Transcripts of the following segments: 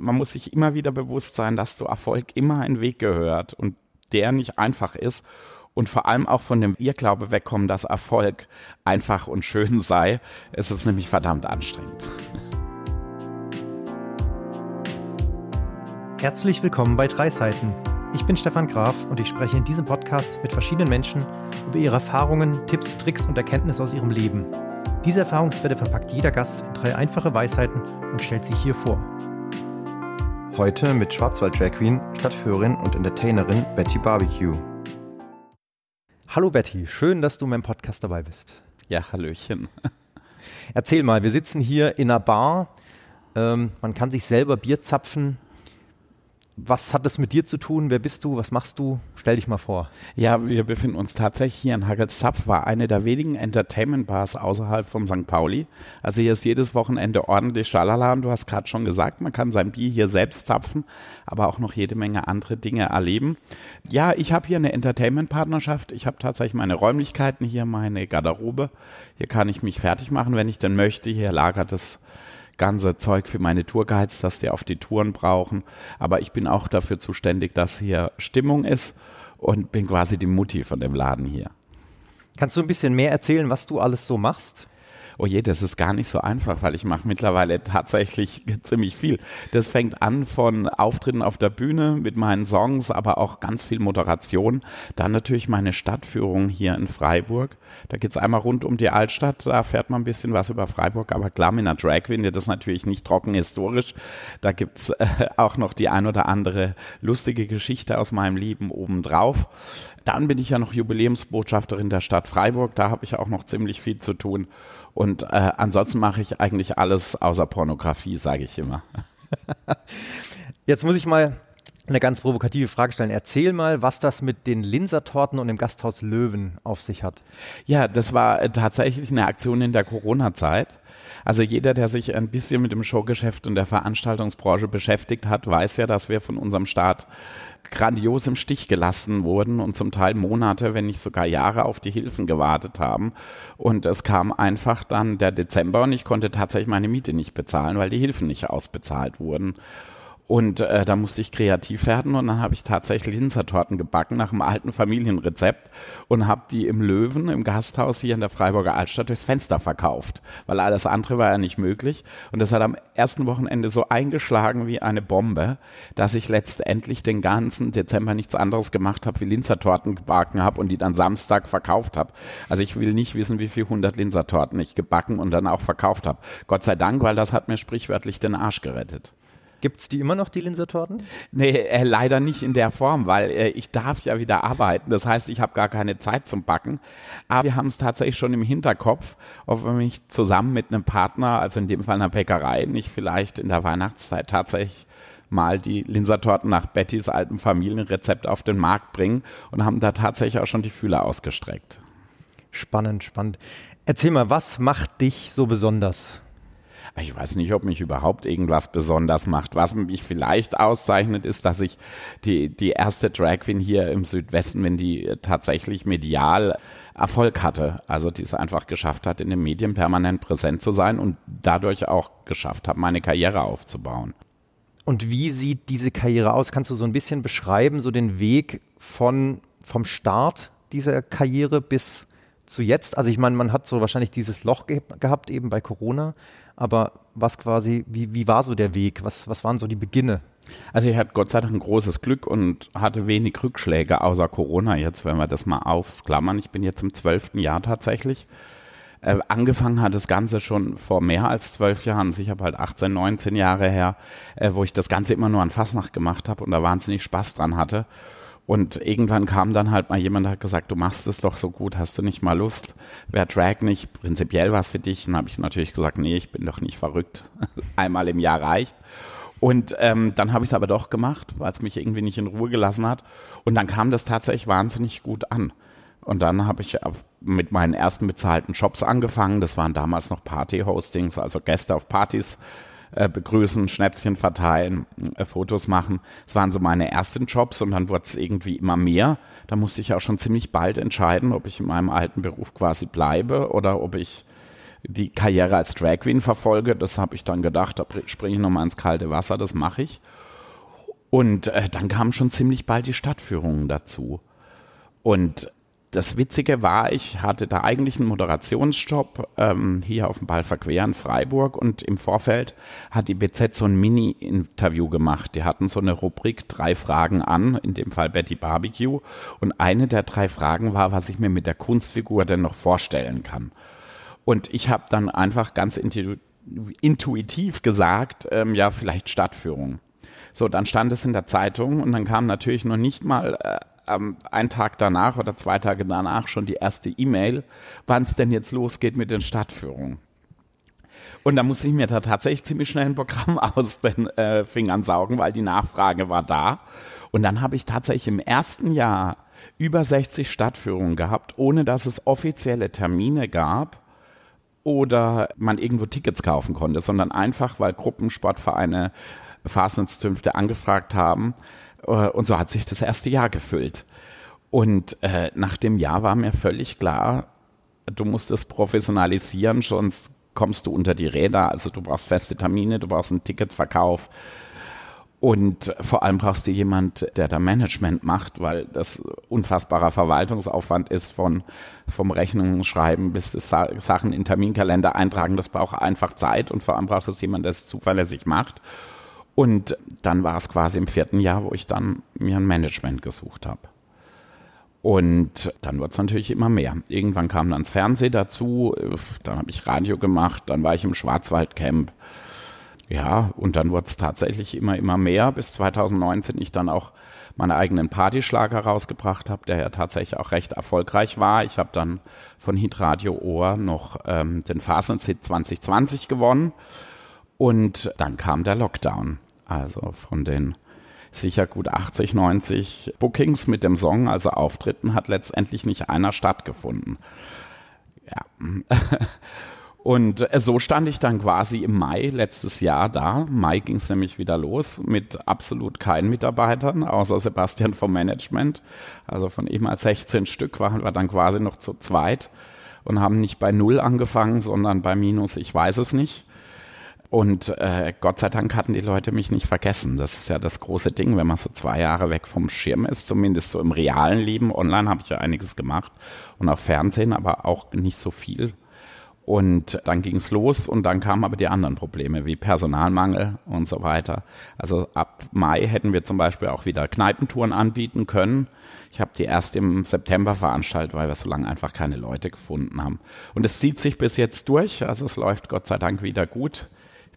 man muss sich immer wieder bewusst sein, dass zu Erfolg immer ein Weg gehört und der nicht einfach ist und vor allem auch von dem Irrglaube wegkommen, dass Erfolg einfach und schön sei. Es ist nämlich verdammt anstrengend. Herzlich willkommen bei Drei Seiten. Ich bin Stefan Graf und ich spreche in diesem Podcast mit verschiedenen Menschen über ihre Erfahrungen, Tipps, Tricks und Erkenntnisse aus ihrem Leben. Diese Erfahrungswerte verpackt jeder Gast in drei einfache Weisheiten und stellt sie hier vor. Heute mit Schwarzwald Drag Queen, Stadtführerin und Entertainerin Betty Barbecue. Hallo Betty, schön, dass du in meinem Podcast dabei bist. Ja, Hallöchen. Erzähl mal, wir sitzen hier in einer Bar. Ähm, man kann sich selber Bier zapfen. Was hat das mit dir zu tun? Wer bist du? Was machst du? Stell dich mal vor. Ja, wir befinden uns tatsächlich hier in Hagelsapf, war eine der wenigen Entertainment-Bars außerhalb von St. Pauli. Also hier ist jedes Wochenende ordentlich Schalala und du hast gerade schon gesagt, man kann sein Bier hier selbst zapfen, aber auch noch jede Menge andere Dinge erleben. Ja, ich habe hier eine Entertainment-Partnerschaft. Ich habe tatsächlich meine Räumlichkeiten hier, meine Garderobe. Hier kann ich mich fertig machen, wenn ich denn möchte. Hier lagert es ganze Zeug für meine Tourguides, dass die auf die Touren brauchen. Aber ich bin auch dafür zuständig, dass hier Stimmung ist und bin quasi die Mutti von dem Laden hier. Kannst du ein bisschen mehr erzählen, was du alles so machst? Oh je, das ist gar nicht so einfach, weil ich mache mittlerweile tatsächlich ziemlich viel. Das fängt an von Auftritten auf der Bühne mit meinen Songs, aber auch ganz viel Moderation. Dann natürlich meine Stadtführung hier in Freiburg. Da geht's einmal rund um die Altstadt, da fährt man ein bisschen was über Freiburg, aber klar, mit einer Drag Queen das natürlich nicht trocken historisch. Da gibt's äh, auch noch die ein oder andere lustige Geschichte aus meinem Leben obendrauf. Dann bin ich ja noch Jubiläumsbotschafterin der Stadt Freiburg, da habe ich auch noch ziemlich viel zu tun. Und äh, ansonsten mache ich eigentlich alles außer Pornografie, sage ich immer. Jetzt muss ich mal eine ganz provokative Frage stellen. Erzähl mal, was das mit den Linsertorten und dem Gasthaus Löwen auf sich hat. Ja, das war äh, tatsächlich eine Aktion in der Corona-Zeit. Also jeder, der sich ein bisschen mit dem Showgeschäft und der Veranstaltungsbranche beschäftigt hat, weiß ja, dass wir von unserem Staat grandios im Stich gelassen wurden und zum Teil Monate, wenn nicht sogar Jahre auf die Hilfen gewartet haben. Und es kam einfach dann der Dezember und ich konnte tatsächlich meine Miete nicht bezahlen, weil die Hilfen nicht ausbezahlt wurden. Und äh, da musste ich kreativ werden und dann habe ich tatsächlich Linzertorten gebacken nach einem alten Familienrezept und habe die im Löwen, im Gasthaus hier in der Freiburger Altstadt durchs Fenster verkauft, weil alles andere war ja nicht möglich. Und das hat am ersten Wochenende so eingeschlagen wie eine Bombe, dass ich letztendlich den ganzen Dezember nichts anderes gemacht habe, wie Linzertorten gebacken habe und die dann Samstag verkauft habe. Also ich will nicht wissen, wie viel hundert Linzertorten ich gebacken und dann auch verkauft habe. Gott sei Dank, weil das hat mir sprichwörtlich den Arsch gerettet. Gibt es die immer noch, die Linsertorten? Nee, äh, leider nicht in der Form, weil äh, ich darf ja wieder arbeiten. Das heißt, ich habe gar keine Zeit zum Backen. Aber wir haben es tatsächlich schon im Hinterkopf, ob wir mich zusammen mit einem Partner, also in dem Fall einer Bäckerei, nicht vielleicht in der Weihnachtszeit tatsächlich mal die Linsertorten nach Bettys altem Familienrezept auf den Markt bringen und haben da tatsächlich auch schon die Fühler ausgestreckt. Spannend, spannend. Erzähl mal, was macht dich so besonders? Ich weiß nicht, ob mich überhaupt irgendwas besonders macht. Was mich vielleicht auszeichnet, ist, dass ich die, die erste Drag Queen hier im Südwesten, wenn die tatsächlich medial Erfolg hatte. Also die es einfach geschafft hat, in den Medien permanent präsent zu sein und dadurch auch geschafft hat, meine Karriere aufzubauen. Und wie sieht diese Karriere aus? Kannst du so ein bisschen beschreiben, so den Weg von, vom Start dieser Karriere bis zu jetzt? Also ich meine, man hat so wahrscheinlich dieses Loch ge gehabt eben bei Corona, aber was quasi, wie, wie war so der Weg? Was, was waren so die Beginne? Also ich hatte Gott sei Dank ein großes Glück und hatte wenig Rückschläge außer Corona jetzt, wenn wir das mal aufklammern. Ich bin jetzt im zwölften Jahr tatsächlich. Äh, angefangen hat das Ganze schon vor mehr als zwölf Jahren. Also ich habe halt 18, 19 Jahre her, äh, wo ich das Ganze immer nur an Fasnacht gemacht habe und da wahnsinnig Spaß dran hatte. Und irgendwann kam dann halt mal jemand, der hat gesagt, du machst es doch so gut, hast du nicht mal Lust? Wäre Drag nicht prinzipiell was für dich? Und habe ich natürlich gesagt, nee, ich bin doch nicht verrückt. Einmal im Jahr reicht. Und ähm, dann habe ich es aber doch gemacht, weil es mich irgendwie nicht in Ruhe gelassen hat. Und dann kam das tatsächlich wahnsinnig gut an. Und dann habe ich mit meinen ersten bezahlten Shops angefangen. Das waren damals noch Party-Hostings, also Gäste auf Partys äh, begrüßen, Schnäpschen verteilen, äh, Fotos machen. Es waren so meine ersten Jobs und dann wurde es irgendwie immer mehr. Da musste ich auch schon ziemlich bald entscheiden, ob ich in meinem alten Beruf quasi bleibe oder ob ich die Karriere als Drag Queen verfolge. Das habe ich dann gedacht, da springe ich nochmal ins kalte Wasser, das mache ich. Und äh, dann kamen schon ziemlich bald die Stadtführungen dazu. Und das Witzige war, ich hatte da eigentlich einen Moderationsjob ähm, hier auf dem Ball Verquer in Freiburg und im Vorfeld hat die BZ so ein Mini-Interview gemacht. Die hatten so eine Rubrik drei Fragen an, in dem Fall Betty Barbecue. Und eine der drei Fragen war, was ich mir mit der Kunstfigur denn noch vorstellen kann. Und ich habe dann einfach ganz intu intuitiv gesagt, ähm, ja, vielleicht Stadtführung. So, dann stand es in der Zeitung und dann kam natürlich noch nicht mal äh, ähm, einen Tag danach oder zwei Tage danach schon die erste E-Mail, wann es denn jetzt losgeht mit den Stadtführungen. Und da musste ich mir da tatsächlich ziemlich schnell ein Programm aus den äh, Fingern saugen, weil die Nachfrage war da. Und dann habe ich tatsächlich im ersten Jahr über 60 Stadtführungen gehabt, ohne dass es offizielle Termine gab oder man irgendwo Tickets kaufen konnte, sondern einfach, weil Gruppensportvereine Fastenzünfte angefragt haben. Äh, und so hat sich das erste Jahr gefüllt. Und äh, nach dem Jahr war mir völlig klar, du musst es professionalisieren, sonst kommst du unter die Räder. Also du brauchst feste Termine, du brauchst einen Ticketverkauf. Und vor allem brauchst du jemand, der da Management macht, weil das unfassbarer Verwaltungsaufwand ist von vom Rechnungen schreiben bis Sachen in Terminkalender eintragen. Das braucht einfach Zeit und vor allem braucht es jemand, der es zuverlässig macht. Und dann war es quasi im vierten Jahr, wo ich dann mir ein Management gesucht habe. Und dann wurde es natürlich immer mehr. Irgendwann kam dann das Fernsehen dazu, dann habe ich Radio gemacht, dann war ich im Schwarzwaldcamp. Ja, und dann wurde es tatsächlich immer, immer mehr, bis 2019 ich dann auch meine eigenen Partyschlager rausgebracht habe, der ja tatsächlich auch recht erfolgreich war. Ich habe dann von Hitradio Ohr noch ähm, den Fastenzit 2020 gewonnen und dann kam der Lockdown. Also von den sicher gut 80, 90 Bookings mit dem Song, also Auftritten, hat letztendlich nicht einer stattgefunden. Ja. Und so stand ich dann quasi im Mai letztes Jahr da. Mai ging es nämlich wieder los mit absolut keinen Mitarbeitern, außer Sebastian vom Management. Also von ehemals 16 Stück waren wir dann quasi noch zu zweit und haben nicht bei Null angefangen, sondern bei Minus, ich weiß es nicht. Und äh, Gott sei Dank hatten die Leute mich nicht vergessen. Das ist ja das große Ding, wenn man so zwei Jahre weg vom Schirm ist, zumindest so im realen Leben. Online habe ich ja einiges gemacht und auch Fernsehen, aber auch nicht so viel. Und dann ging es los und dann kamen aber die anderen Probleme wie Personalmangel und so weiter. Also ab Mai hätten wir zum Beispiel auch wieder Kneipentouren anbieten können. Ich habe die erst im September veranstaltet, weil wir so lange einfach keine Leute gefunden haben. Und es zieht sich bis jetzt durch. Also es läuft Gott sei Dank wieder gut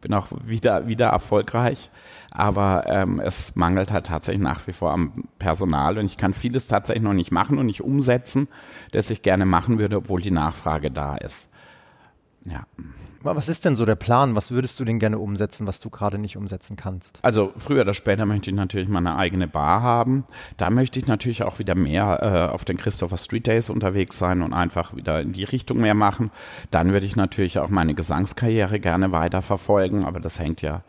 bin auch wieder, wieder erfolgreich. Aber ähm, es mangelt halt tatsächlich nach wie vor am Personal und ich kann vieles tatsächlich noch nicht machen und nicht umsetzen, das ich gerne machen würde, obwohl die Nachfrage da ist. Ja. Was ist denn so der Plan? Was würdest du denn gerne umsetzen, was du gerade nicht umsetzen kannst? Also früher oder später möchte ich natürlich meine eigene Bar haben. Da möchte ich natürlich auch wieder mehr äh, auf den Christopher Street Days unterwegs sein und einfach wieder in die Richtung mehr machen. Dann würde ich natürlich auch meine Gesangskarriere gerne weiterverfolgen, aber das hängt ja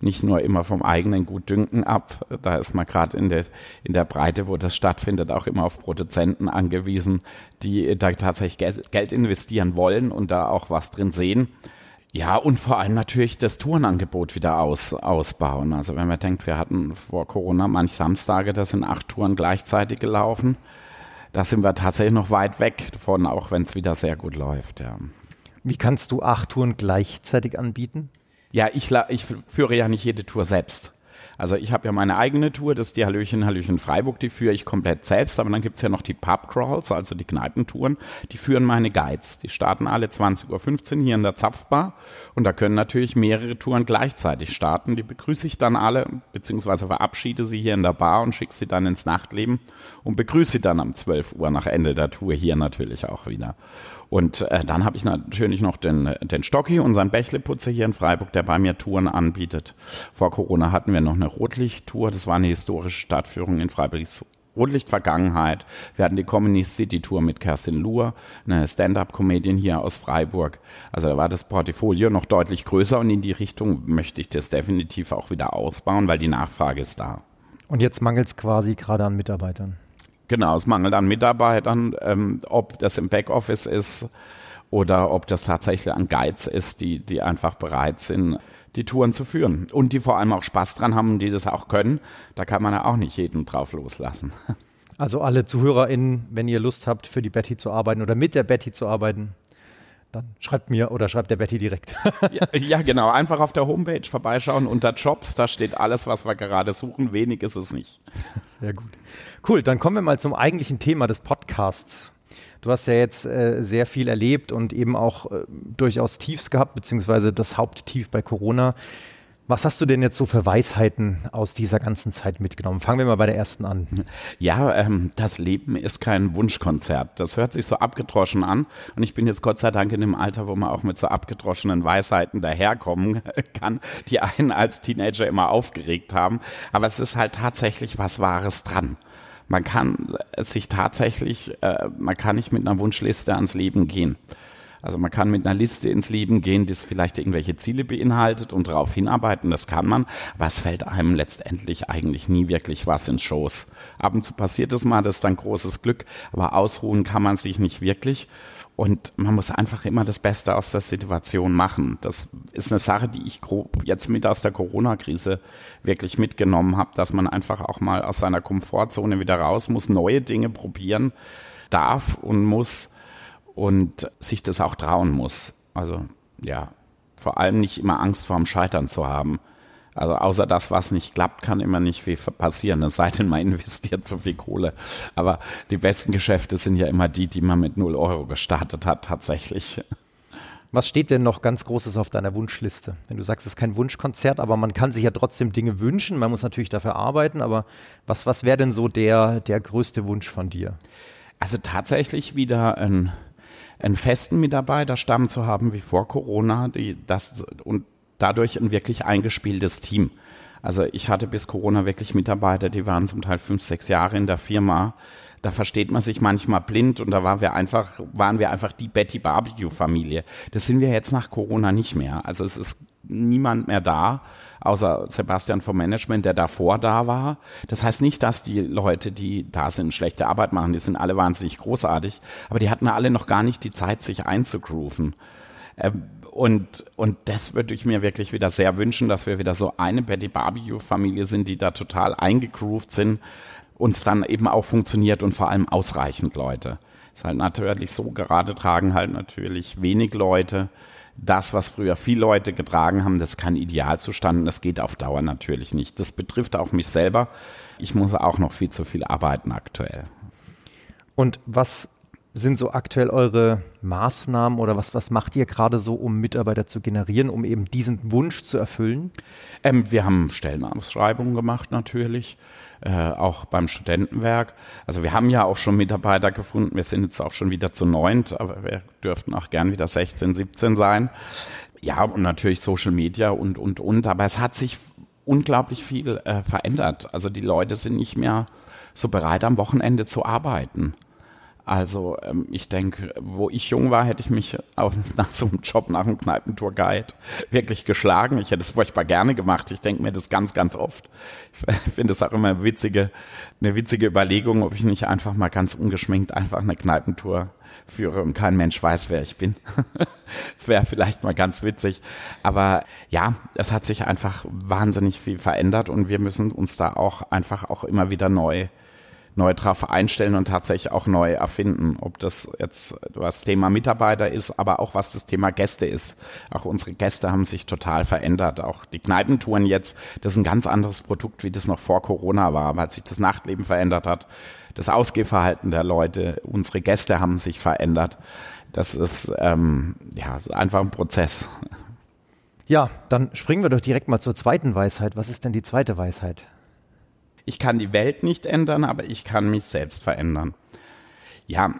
nicht nur immer vom eigenen Gutdünken ab. Da ist man gerade in der, in der Breite, wo das stattfindet, auch immer auf Produzenten angewiesen, die da tatsächlich Geld investieren wollen und da auch was drin sehen. Ja, und vor allem natürlich das Tourenangebot wieder aus, ausbauen. Also wenn man denkt, wir hatten vor Corona manch Samstage, da sind acht Touren gleichzeitig gelaufen. Da sind wir tatsächlich noch weit weg davon, auch wenn es wieder sehr gut läuft. Ja. Wie kannst du acht Touren gleichzeitig anbieten? Ja, ich, ich führe ja nicht jede Tour selbst. Also ich habe ja meine eigene Tour, das ist die Hallöchen, Hallöchen Freiburg, die führe ich komplett selbst, aber dann gibt's ja noch die Pub-Crawls, also die Kneipentouren, die führen meine Guides. Die starten alle 20.15 Uhr hier in der Zapfbar und da können natürlich mehrere Touren gleichzeitig starten. Die begrüße ich dann alle, beziehungsweise verabschiede sie hier in der Bar und schicke sie dann ins Nachtleben und begrüße sie dann um 12 Uhr nach Ende der Tour hier natürlich auch wieder. Und äh, dann habe ich natürlich noch den, den Stocki, unseren Bächleputzer hier in Freiburg, der bei mir Touren anbietet. Vor Corona hatten wir noch eine Rotlichttour. Das war eine historische Stadtführung in Freiburgs Rotlicht-Vergangenheit. Wir hatten die Communist City Tour mit Kerstin Luhr, eine Stand-up-Comedian hier aus Freiburg. Also da war das Portfolio noch deutlich größer und in die Richtung möchte ich das definitiv auch wieder ausbauen, weil die Nachfrage ist da. Und jetzt mangelt es quasi gerade an Mitarbeitern. Genau, es mangelt an Mitarbeitern, ähm, ob das im Backoffice ist oder ob das tatsächlich ein Geiz ist, die, die einfach bereit sind, die Touren zu führen und die vor allem auch Spaß dran haben, die das auch können. Da kann man ja auch nicht jeden drauf loslassen. Also alle ZuhörerInnen, wenn ihr Lust habt, für die Betty zu arbeiten oder mit der Betty zu arbeiten, dann schreibt mir oder schreibt der Betty direkt. ja, ja, genau. Einfach auf der Homepage vorbeischauen unter Jobs. Da steht alles, was wir gerade suchen. Wenig ist es nicht. Sehr gut. Cool, dann kommen wir mal zum eigentlichen Thema des Podcasts. Du hast ja jetzt äh, sehr viel erlebt und eben auch äh, durchaus Tiefs gehabt, beziehungsweise das Haupttief bei Corona. Was hast du denn jetzt so für Weisheiten aus dieser ganzen Zeit mitgenommen? Fangen wir mal bei der ersten an. Ja, ähm, das Leben ist kein Wunschkonzert. Das hört sich so abgedroschen an. Und ich bin jetzt Gott sei Dank in dem Alter, wo man auch mit so abgedroschenen Weisheiten daherkommen kann, die einen als Teenager immer aufgeregt haben. Aber es ist halt tatsächlich was Wahres dran. Man kann sich tatsächlich, äh, man kann nicht mit einer Wunschliste ans Leben gehen. Also man kann mit einer Liste ins Leben gehen, die vielleicht irgendwelche Ziele beinhaltet und darauf hinarbeiten, das kann man, aber es fällt einem letztendlich eigentlich nie wirklich was in Schoß. Ab und zu passiert es mal, das ist dann großes Glück, aber ausruhen kann man sich nicht wirklich. Und man muss einfach immer das Beste aus der Situation machen. Das ist eine Sache, die ich jetzt mit aus der Corona-Krise wirklich mitgenommen habe, dass man einfach auch mal aus seiner Komfortzone wieder raus muss, neue Dinge probieren darf und muss und sich das auch trauen muss. Also ja, vor allem nicht immer Angst vorm Scheitern zu haben. Also außer das, was nicht klappt, kann immer nicht viel passieren, es sei denn, man investiert zu viel Kohle. Aber die besten Geschäfte sind ja immer die, die man mit 0 Euro gestartet hat, tatsächlich. Was steht denn noch ganz Großes auf deiner Wunschliste? Wenn du sagst, es ist kein Wunschkonzert, aber man kann sich ja trotzdem Dinge wünschen, man muss natürlich dafür arbeiten, aber was, was wäre denn so der, der größte Wunsch von dir? Also tatsächlich wieder ein einen festen Mitarbeiterstamm zu haben wie vor Corona, die das und dadurch ein wirklich eingespieltes Team. Also ich hatte bis Corona wirklich Mitarbeiter, die waren zum Teil fünf, sechs Jahre in der Firma. Da versteht man sich manchmal blind und da waren wir einfach, waren wir einfach die Betty Barbecue Familie. Das sind wir jetzt nach Corona nicht mehr. Also es ist niemand mehr da, außer Sebastian vom Management, der davor da war. Das heißt nicht, dass die Leute, die da sind, schlechte Arbeit machen. Die sind alle wahnsinnig großartig, aber die hatten alle noch gar nicht die Zeit, sich einzugrooven. Und, und das würde ich mir wirklich wieder sehr wünschen, dass wir wieder so eine Betty Barbecue Familie sind, die da total eingegroovt sind, uns dann eben auch funktioniert und vor allem ausreichend Leute. Ist halt natürlich so, gerade tragen halt natürlich wenig Leute das, was früher viele Leute getragen haben, das ist kein Idealzustand. Das geht auf Dauer natürlich nicht. Das betrifft auch mich selber. Ich muss auch noch viel zu viel arbeiten aktuell. Und was sind so aktuell eure Maßnahmen oder was, was macht ihr gerade so, um Mitarbeiter zu generieren, um eben diesen Wunsch zu erfüllen? Ähm, wir haben Stellenausschreibungen gemacht natürlich äh, auch beim Studentenwerk. Also wir haben ja auch schon Mitarbeiter gefunden. Wir sind jetzt auch schon wieder zu neunt, aber wir dürften auch gern wieder 16, 17 sein. Ja, und natürlich Social Media und, und, und. Aber es hat sich unglaublich viel äh, verändert. Also die Leute sind nicht mehr so bereit, am Wochenende zu arbeiten. Also ähm, ich denke, wo ich jung war, hätte ich mich auch nach so einem Job, nach einem Kneipentour-Guide wirklich geschlagen. Ich hätte es furchtbar gerne gemacht. Ich denke mir das ganz, ganz oft. Ich finde es auch immer eine witzige, eine witzige Überlegung, ob ich nicht einfach mal ganz ungeschminkt einfach eine Kneipentour führe und kein Mensch weiß, wer ich bin. das wäre vielleicht mal ganz witzig. Aber ja, es hat sich einfach wahnsinnig viel verändert und wir müssen uns da auch einfach auch immer wieder neu neu drauf einstellen und tatsächlich auch neu erfinden. Ob das jetzt das Thema Mitarbeiter ist, aber auch was das Thema Gäste ist. Auch unsere Gäste haben sich total verändert. Auch die Kneipentouren jetzt, das ist ein ganz anderes Produkt, wie das noch vor Corona war, weil sich das Nachtleben verändert hat. Das Ausgehverhalten der Leute, unsere Gäste haben sich verändert. Das ist ähm, ja einfach ein Prozess. Ja, dann springen wir doch direkt mal zur zweiten Weisheit. Was ist denn die zweite Weisheit? Ich kann die Welt nicht ändern, aber ich kann mich selbst verändern. Ja,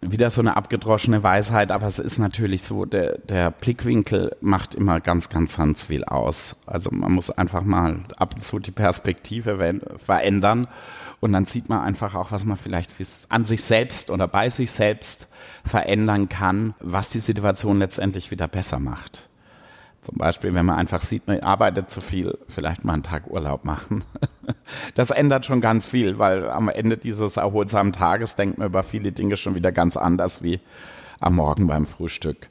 wieder so eine abgedroschene Weisheit, aber es ist natürlich so, der, der Blickwinkel macht immer ganz, ganz, ganz viel aus. Also man muss einfach mal ab und zu die Perspektive verändern und dann sieht man einfach auch, was man vielleicht an sich selbst oder bei sich selbst verändern kann, was die Situation letztendlich wieder besser macht. Zum Beispiel, wenn man einfach sieht, man arbeitet zu viel, vielleicht mal einen Tag Urlaub machen. Das ändert schon ganz viel, weil am Ende dieses erholsamen Tages denkt man über viele Dinge schon wieder ganz anders wie am Morgen beim Frühstück.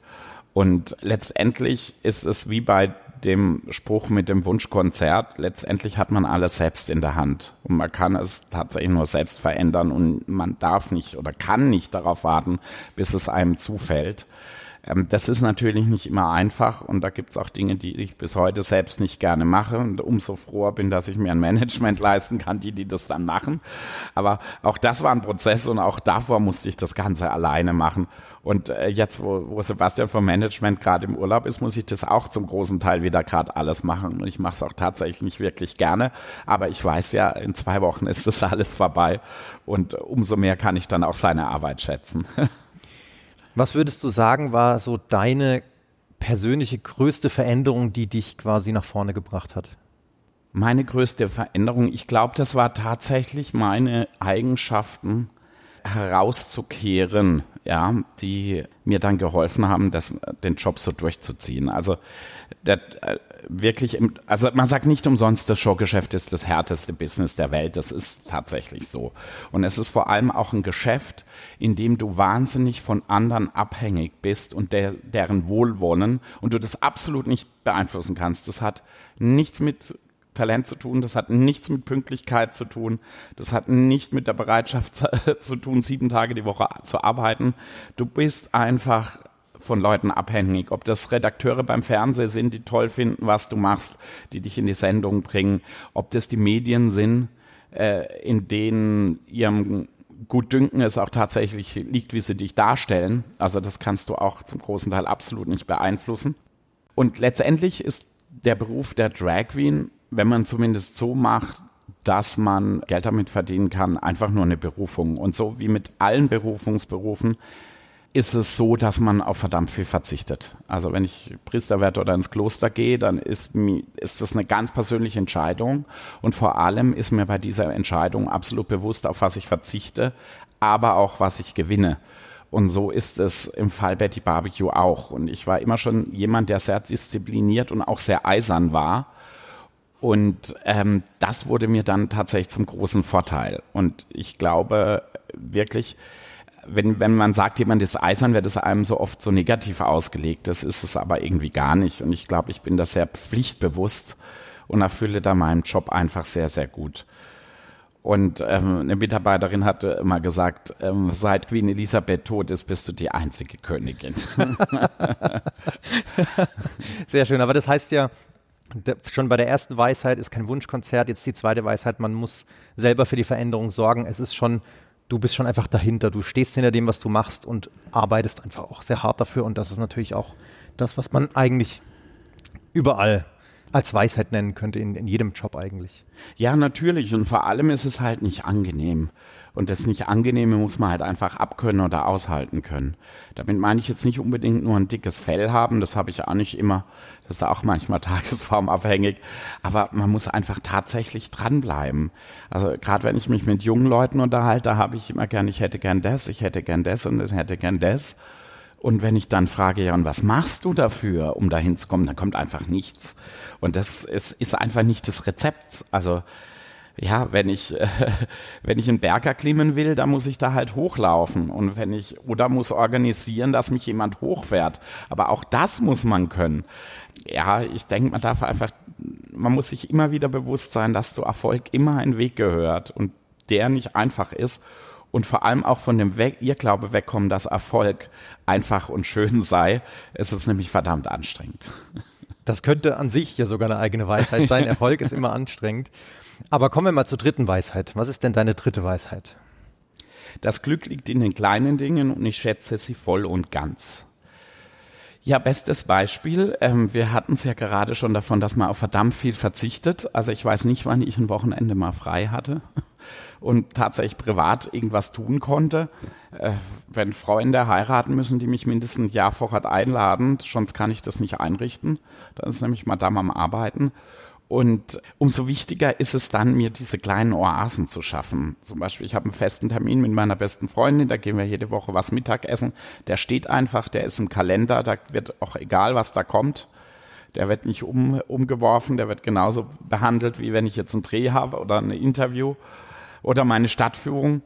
Und letztendlich ist es wie bei dem Spruch mit dem Wunschkonzert, letztendlich hat man alles selbst in der Hand. Und man kann es tatsächlich nur selbst verändern und man darf nicht oder kann nicht darauf warten, bis es einem zufällt. Ähm, das ist natürlich nicht immer einfach und da gibt es auch Dinge, die ich bis heute selbst nicht gerne mache und umso froher bin, dass ich mir ein Management leisten kann, die, die das dann machen. Aber auch das war ein Prozess und auch davor musste ich das Ganze alleine machen. Und äh, jetzt, wo, wo Sebastian vom Management gerade im Urlaub ist, muss ich das auch zum großen Teil wieder gerade alles machen. Und ich mache es auch tatsächlich nicht wirklich gerne. Aber ich weiß ja, in zwei Wochen ist das alles vorbei und umso mehr kann ich dann auch seine Arbeit schätzen. Was würdest du sagen, war so deine persönliche größte Veränderung, die dich quasi nach vorne gebracht hat? Meine größte Veränderung, ich glaube, das war tatsächlich meine Eigenschaften herauszukehren, ja, die mir dann geholfen haben, das, den Job so durchzuziehen. Also der, wirklich, im, also man sagt nicht umsonst, das Showgeschäft ist das härteste Business der Welt. Das ist tatsächlich so. Und es ist vor allem auch ein Geschäft, in dem du wahnsinnig von anderen abhängig bist und der, deren Wohlwollen und du das absolut nicht beeinflussen kannst. Das hat nichts mit Talent zu tun, das hat nichts mit Pünktlichkeit zu tun, das hat nicht mit der Bereitschaft zu tun, sieben Tage die Woche zu arbeiten. Du bist einfach von Leuten abhängig. Ob das Redakteure beim Fernsehen sind, die toll finden, was du machst, die dich in die Sendung bringen. Ob das die Medien sind, äh, in denen ihrem Gutdünken es auch tatsächlich liegt, wie sie dich darstellen. Also das kannst du auch zum großen Teil absolut nicht beeinflussen. Und letztendlich ist der Beruf der Drag Queen, wenn man zumindest so macht, dass man Geld damit verdienen kann, einfach nur eine Berufung. Und so wie mit allen Berufungsberufen ist es so, dass man auf verdammt viel verzichtet. Also wenn ich Priester werde oder ins Kloster gehe, dann ist, ist das eine ganz persönliche Entscheidung. Und vor allem ist mir bei dieser Entscheidung absolut bewusst, auf was ich verzichte, aber auch was ich gewinne. Und so ist es im Fall Betty Barbecue auch. Und ich war immer schon jemand, der sehr diszipliniert und auch sehr eisern war. Und ähm, das wurde mir dann tatsächlich zum großen Vorteil. Und ich glaube wirklich, wenn, wenn man sagt, jemand ist eisern, wird es einem so oft so negativ ausgelegt. Das ist es aber irgendwie gar nicht. Und ich glaube, ich bin da sehr pflichtbewusst und erfülle da meinen Job einfach sehr, sehr gut. Und ähm, eine Mitarbeiterin hatte immer gesagt, ähm, seit Queen Elisabeth tot ist, bist du die einzige Königin. Sehr schön, aber das heißt ja, schon bei der ersten Weisheit ist kein Wunschkonzert, jetzt die zweite Weisheit, man muss selber für die Veränderung sorgen. Es ist schon du bist schon einfach dahinter. Du stehst hinter dem, was du machst und arbeitest einfach auch sehr hart dafür. Und das ist natürlich auch das, was man eigentlich überall als Weisheit nennen könnte, in, in jedem Job eigentlich. Ja, natürlich. Und vor allem ist es halt nicht angenehm. Und das nicht Angenehme muss man halt einfach abkönnen oder aushalten können. Damit meine ich jetzt nicht unbedingt nur ein dickes Fell haben, das habe ich auch nicht immer. Das ist auch manchmal tagesformabhängig. Aber man muss einfach tatsächlich dranbleiben. Also gerade wenn ich mich mit jungen Leuten unterhalte, habe ich immer gern, ich hätte gern das, ich hätte gern das und ich hätte gern das. Und wenn ich dann frage, ja, und was machst du dafür, um dahin zu kommen, dann kommt einfach nichts. Und das ist, ist einfach nicht das Rezept. Also ja, wenn ich, äh, wenn ich einen Berg erklimmen will, dann muss ich da halt hochlaufen. Und wenn ich, oder muss organisieren, dass mich jemand hochfährt. Aber auch das muss man können. Ja, ich denke, man darf einfach, man muss sich immer wieder bewusst sein, dass zu Erfolg immer ein Weg gehört und der nicht einfach ist. Und vor allem auch von dem Weg, ihr Glaube wegkommen, dass Erfolg einfach und schön sei. Es ist nämlich verdammt anstrengend. Das könnte an sich ja sogar eine eigene Weisheit sein. Erfolg ist immer anstrengend. Aber kommen wir mal zur dritten Weisheit. Was ist denn deine dritte Weisheit? Das Glück liegt in den kleinen Dingen und ich schätze sie voll und ganz. Ja, bestes Beispiel. Ähm, wir hatten es ja gerade schon davon, dass man auf verdammt viel verzichtet. Also ich weiß nicht, wann ich ein Wochenende mal frei hatte und tatsächlich privat irgendwas tun konnte. Äh, wenn Freunde heiraten müssen, die mich mindestens ein Jahr vorher einladen, sonst kann ich das nicht einrichten. Da ist nämlich Madame am Arbeiten. Und umso wichtiger ist es dann, mir diese kleinen Oasen zu schaffen. Zum Beispiel, ich habe einen festen Termin mit meiner besten Freundin, da gehen wir jede Woche was Mittagessen. Der steht einfach, der ist im Kalender, da wird auch egal, was da kommt. Der wird nicht um, umgeworfen, der wird genauso behandelt, wie wenn ich jetzt einen Dreh habe oder ein Interview oder meine Stadtführung.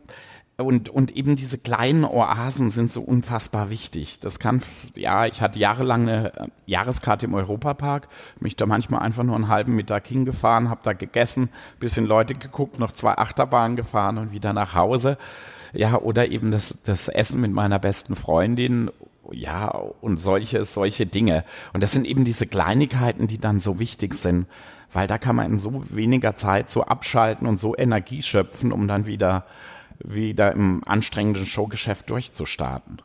Und, und eben diese kleinen Oasen sind so unfassbar wichtig. Das kann, ja, ich hatte jahrelang eine äh, Jahreskarte im Europapark, mich da manchmal einfach nur einen halben Mittag hingefahren, habe da gegessen, bisschen Leute geguckt, noch zwei Achterbahnen gefahren und wieder nach Hause. Ja, oder eben das, das Essen mit meiner besten Freundin ja, und solche, solche Dinge. Und das sind eben diese Kleinigkeiten, die dann so wichtig sind, weil da kann man in so weniger Zeit so abschalten und so Energie schöpfen, um dann wieder, wieder im anstrengenden Showgeschäft durchzustarten.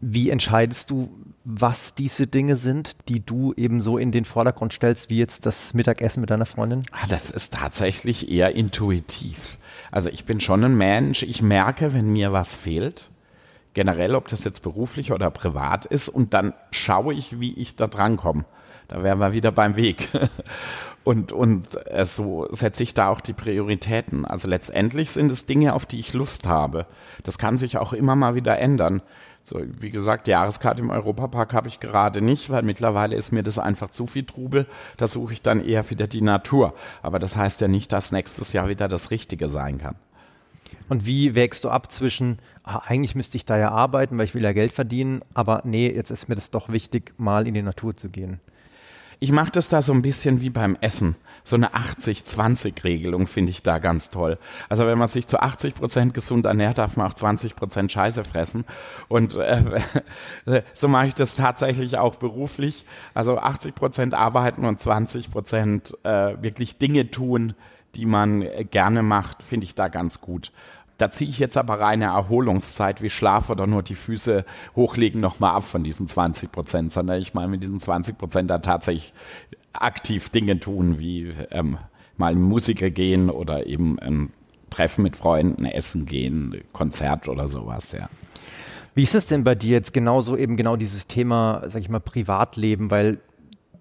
Wie entscheidest du, was diese Dinge sind, die du eben so in den Vordergrund stellst, wie jetzt das Mittagessen mit deiner Freundin? Ah, das ist tatsächlich eher intuitiv. Also ich bin schon ein Mensch, ich merke, wenn mir was fehlt generell, ob das jetzt beruflich oder privat ist, und dann schaue ich, wie ich da drankomme. Da wären wir wieder beim Weg. Und, und äh, so setze ich da auch die Prioritäten. Also letztendlich sind es Dinge, auf die ich Lust habe. Das kann sich auch immer mal wieder ändern. So, wie gesagt, die Jahreskarte im Europapark habe ich gerade nicht, weil mittlerweile ist mir das einfach zu viel Trubel. Da suche ich dann eher wieder die Natur. Aber das heißt ja nicht, dass nächstes Jahr wieder das Richtige sein kann. Und wie wägst du ab zwischen, ah, eigentlich müsste ich da ja arbeiten, weil ich will ja Geld verdienen, aber nee, jetzt ist mir das doch wichtig, mal in die Natur zu gehen? Ich mache das da so ein bisschen wie beim Essen. So eine 80-20-Regelung finde ich da ganz toll. Also wenn man sich zu 80 Prozent gesund ernährt, darf man auch 20 Prozent Scheiße fressen. Und äh, so mache ich das tatsächlich auch beruflich. Also 80 Prozent arbeiten und 20 Prozent äh, wirklich Dinge tun, die man gerne macht, finde ich da ganz gut. Da ziehe ich jetzt aber reine Erholungszeit wie Schlaf oder nur die Füße hochlegen nochmal ab von diesen 20 Prozent, sondern ich meine mit diesen 20 Prozent da tatsächlich aktiv Dinge tun, wie ähm, mal Musiker gehen oder eben ein Treffen mit Freunden, essen gehen, Konzert oder sowas, ja. Wie ist es denn bei dir jetzt genauso eben genau dieses Thema, sag ich mal, Privatleben, weil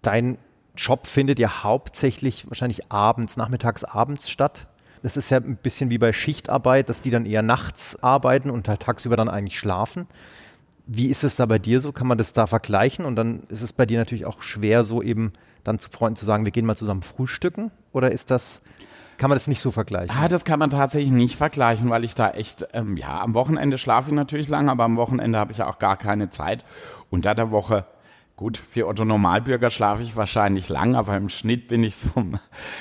dein Job findet ja hauptsächlich wahrscheinlich abends, nachmittags, abends statt. Das ist ja ein bisschen wie bei Schichtarbeit, dass die dann eher nachts arbeiten und halt tagsüber dann eigentlich schlafen. Wie ist es da bei dir so? Kann man das da vergleichen? Und dann ist es bei dir natürlich auch schwer, so eben dann zu Freunden zu sagen, wir gehen mal zusammen frühstücken? Oder ist das, kann man das nicht so vergleichen? Ah, das kann man tatsächlich nicht vergleichen, weil ich da echt, ähm, ja, am Wochenende schlafe ich natürlich lang, aber am Wochenende habe ich ja auch gar keine Zeit. Unter der Woche Gut, für Otto Normalbürger schlafe ich wahrscheinlich lang, aber im Schnitt bin ich so um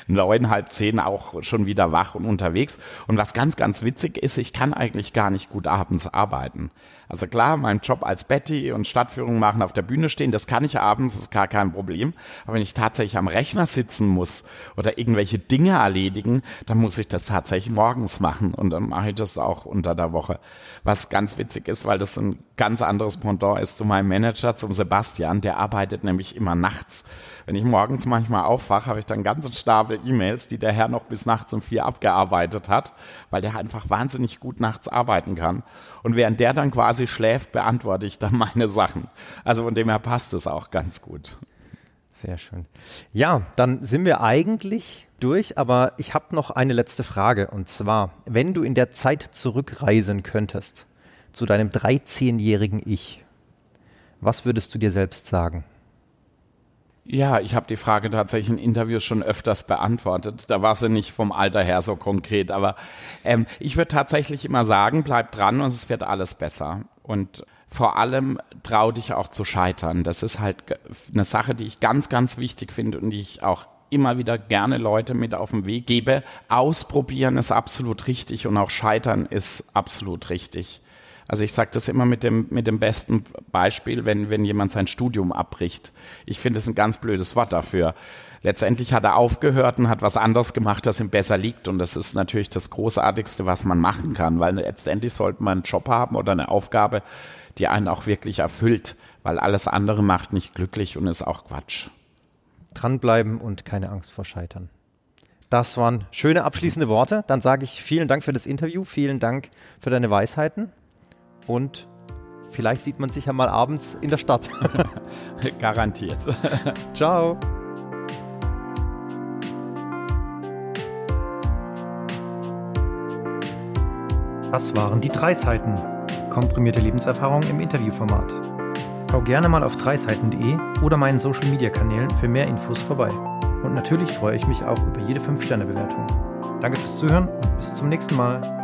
neun, halb zehn auch schon wieder wach und unterwegs. Und was ganz, ganz witzig ist, ich kann eigentlich gar nicht gut abends arbeiten. Also klar, mein Job als Betty und Stadtführung machen, auf der Bühne stehen, das kann ich abends, ist gar kein Problem. Aber wenn ich tatsächlich am Rechner sitzen muss oder irgendwelche Dinge erledigen, dann muss ich das tatsächlich morgens machen und dann mache ich das auch unter der Woche. Was ganz witzig ist, weil das ein ganz anderes Pendant ist zu meinem Manager, zum Sebastian, der arbeitet nämlich immer nachts. Wenn ich morgens manchmal aufwache, habe ich dann einen ganzen Stapel E-Mails, die der Herr noch bis nachts um vier abgearbeitet hat, weil der einfach wahnsinnig gut nachts arbeiten kann. Und während der dann quasi schläft, beantworte ich dann meine Sachen. Also von dem her passt es auch ganz gut. Sehr schön. Ja, dann sind wir eigentlich durch, aber ich habe noch eine letzte Frage. Und zwar, wenn du in der Zeit zurückreisen könntest zu deinem 13-jährigen Ich, was würdest du dir selbst sagen? Ja, ich habe die Frage tatsächlich in Interviews schon öfters beantwortet. Da war sie nicht vom Alter her so konkret, aber ähm, ich würde tatsächlich immer sagen, bleib dran und es wird alles besser. Und vor allem trau dich auch zu scheitern. Das ist halt eine Sache, die ich ganz, ganz wichtig finde und die ich auch immer wieder gerne Leute mit auf den Weg gebe. Ausprobieren ist absolut richtig und auch scheitern ist absolut richtig. Also ich sage das immer mit dem, mit dem besten Beispiel, wenn, wenn jemand sein Studium abbricht. Ich finde es ein ganz blödes Wort dafür. Letztendlich hat er aufgehört und hat was anderes gemacht, das ihm besser liegt. Und das ist natürlich das Großartigste, was man machen kann, weil letztendlich sollte man einen Job haben oder eine Aufgabe, die einen auch wirklich erfüllt, weil alles andere macht nicht glücklich und ist auch Quatsch. Dranbleiben und keine Angst vor Scheitern. Das waren schöne abschließende Worte. Dann sage ich vielen Dank für das Interview, vielen Dank für deine Weisheiten und vielleicht sieht man sich ja mal abends in der Stadt. Garantiert. Ciao. Das waren die drei Seiten. Komprimierte Lebenserfahrung im Interviewformat. Schau gerne mal auf dreiseiten.de oder meinen Social Media Kanälen für mehr Infos vorbei. Und natürlich freue ich mich auch über jede 5-Sterne-Bewertung. Danke fürs Zuhören und bis zum nächsten Mal.